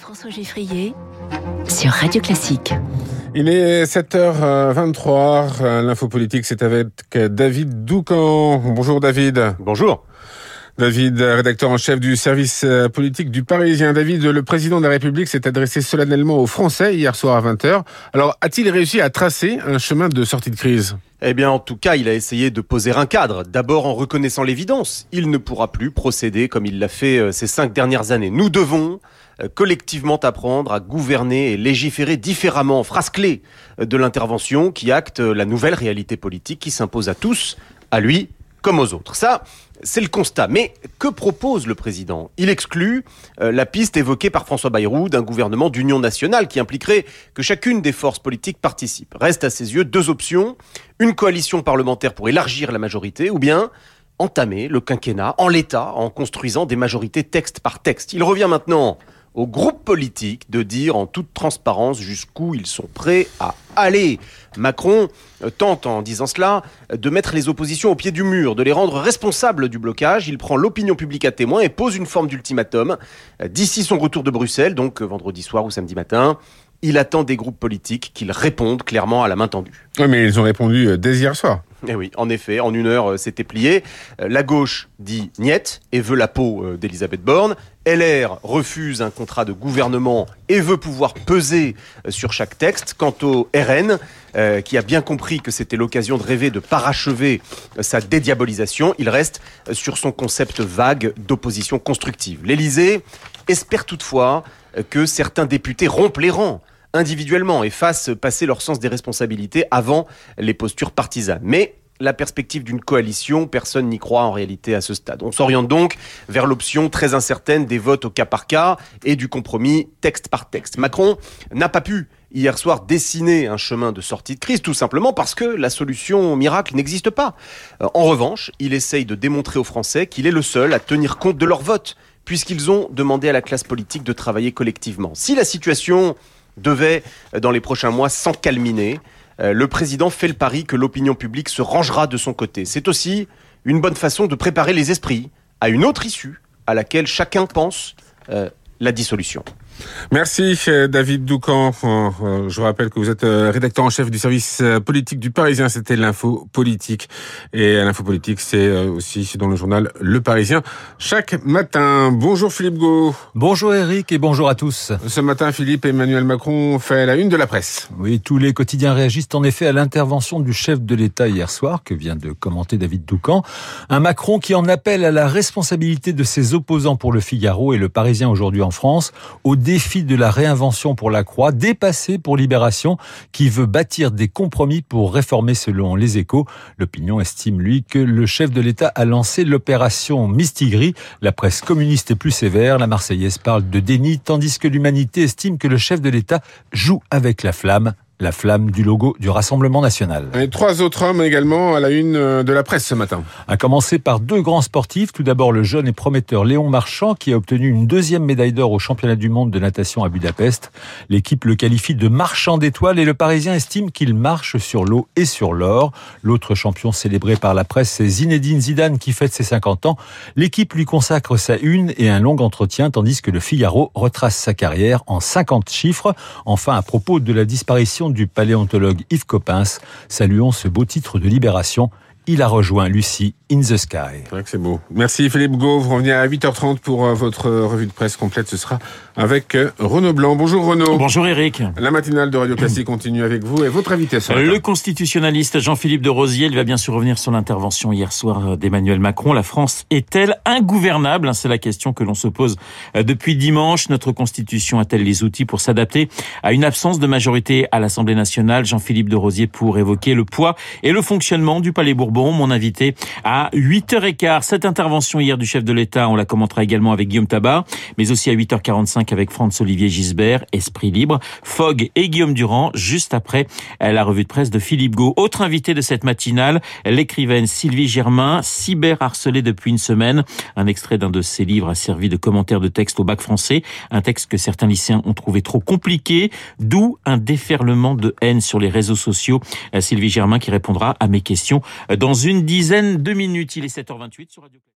François Geffrier sur Radio Classique. Il est 7h23. L'info politique, c'est avec David Doucan. Bonjour David. Bonjour. David, rédacteur en chef du service politique du Parisien. David, le président de la République s'est adressé solennellement aux Français hier soir à 20h. Alors, a-t-il réussi à tracer un chemin de sortie de crise? Eh bien, en tout cas, il a essayé de poser un cadre. D'abord en reconnaissant l'évidence. Il ne pourra plus procéder comme il l'a fait ces cinq dernières années. Nous devons collectivement apprendre à gouverner et légiférer différemment. Phrase clé de l'intervention qui acte la nouvelle réalité politique qui s'impose à tous, à lui comme aux autres. Ça, c'est le constat. Mais que propose le président? Il exclut la piste évoquée par François Bayrou d'un gouvernement d'union nationale qui impliquerait que chacune des forces politiques participe. Reste à ses yeux deux options. Une coalition parlementaire pour élargir la majorité ou bien entamer le quinquennat en l'état en construisant des majorités texte par texte. Il revient maintenant aux groupes politiques de dire en toute transparence jusqu'où ils sont prêts à aller. Macron tente en disant cela de mettre les oppositions au pied du mur, de les rendre responsables du blocage. Il prend l'opinion publique à témoin et pose une forme d'ultimatum. D'ici son retour de Bruxelles, donc vendredi soir ou samedi matin, il attend des groupes politiques qu'ils répondent clairement à la main tendue. Oui, mais ils ont répondu dès hier soir. Eh oui, en effet, en une heure, c'était plié. La gauche dit niet et veut la peau d'Elisabeth Borne. LR refuse un contrat de gouvernement et veut pouvoir peser sur chaque texte. Quant au RN, euh, qui a bien compris que c'était l'occasion de rêver de parachever sa dédiabolisation, il reste sur son concept vague d'opposition constructive. L'Élysée espère toutefois que certains députés rompent les rangs individuellement et fassent passer leur sens des responsabilités avant les postures partisanes. Mais la perspective d'une coalition, personne n'y croit en réalité à ce stade. On s'oriente donc vers l'option très incertaine des votes au cas par cas et du compromis texte par texte. Macron n'a pas pu hier soir dessiner un chemin de sortie de crise, tout simplement parce que la solution miracle n'existe pas. En revanche, il essaye de démontrer aux Français qu'il est le seul à tenir compte de leur vote, puisqu'ils ont demandé à la classe politique de travailler collectivement. Si la situation devait, dans les prochains mois, s'encalminer, le président fait le pari que l'opinion publique se rangera de son côté. C'est aussi une bonne façon de préparer les esprits à une autre issue à laquelle chacun pense euh, la dissolution. Merci David Doucan. Je rappelle que vous êtes rédacteur en chef du service politique du Parisien. C'était l'info politique. Et l'info politique, c'est aussi dans le journal Le Parisien chaque matin. Bonjour Philippe Gau. Bonjour Eric et bonjour à tous. Ce matin, Philippe Emmanuel Macron fait la une de la presse. Oui, tous les quotidiens réagissent en effet à l'intervention du chef de l'État hier soir, que vient de commenter David Doucan. Un Macron qui en appelle à la responsabilité de ses opposants pour le Figaro et le Parisien aujourd'hui en France, au défi de la réinvention pour la Croix, dépassé pour Libération, qui veut bâtir des compromis pour réformer selon les échos. L'opinion estime, lui, que le chef de l'État a lancé l'opération Mistigris. La presse communiste est plus sévère. La Marseillaise parle de déni, tandis que l'humanité estime que le chef de l'État joue avec la flamme la flamme du logo du Rassemblement national. Et trois autres hommes également à la une de la presse ce matin. À commencer par deux grands sportifs. Tout d'abord le jeune et prometteur Léon Marchand qui a obtenu une deuxième médaille d'or au championnat du monde de natation à Budapest. L'équipe le qualifie de marchand d'étoiles et le Parisien estime qu'il marche sur l'eau et sur l'or. L'autre champion célébré par la presse, c'est Zinedine Zidane qui fête ses 50 ans. L'équipe lui consacre sa une et un long entretien tandis que le Figaro retrace sa carrière en 50 chiffres. Enfin, à propos de la disparition du paléontologue Yves Coppens. Saluons ce beau titre de libération. Il a rejoint Lucie in the Sky. C'est vrai que c'est beau. Merci Philippe Gau. Vous revenez à 8h30 pour votre revue de presse complète. Ce sera avec Renaud Blanc. Bonjour Renaud. Bonjour Eric. La matinale de Radio Classique continue avec vous et votre invité ce Le constitutionnaliste Jean-Philippe de Rosier, il va bien sûr revenir sur l'intervention hier soir d'Emmanuel Macron. La France est-elle ingouvernable? C'est la question que l'on se pose depuis dimanche. Notre constitution a-t-elle les outils pour s'adapter à une absence de majorité à l'Assemblée nationale? Jean-Philippe de Rosier pour évoquer le poids et le fonctionnement du Palais Bourbon mon invité à 8h15. Cette intervention hier du chef de l'État, on la commentera également avec Guillaume Tabar, mais aussi à 8h45 avec Franz-Olivier Gisbert, Esprit Libre, Fogg et Guillaume Durand, juste après la revue de presse de Philippe Gau. Autre invité de cette matinale, l'écrivaine Sylvie Germain, cyber-harcelée depuis une semaine. Un extrait d'un de ses livres a servi de commentaire de texte au bac français, un texte que certains lycéens ont trouvé trop compliqué, d'où un déferlement de haine sur les réseaux sociaux. Sylvie Germain qui répondra à mes questions dans une dizaine de minutes. Il est 7h28 sur Radio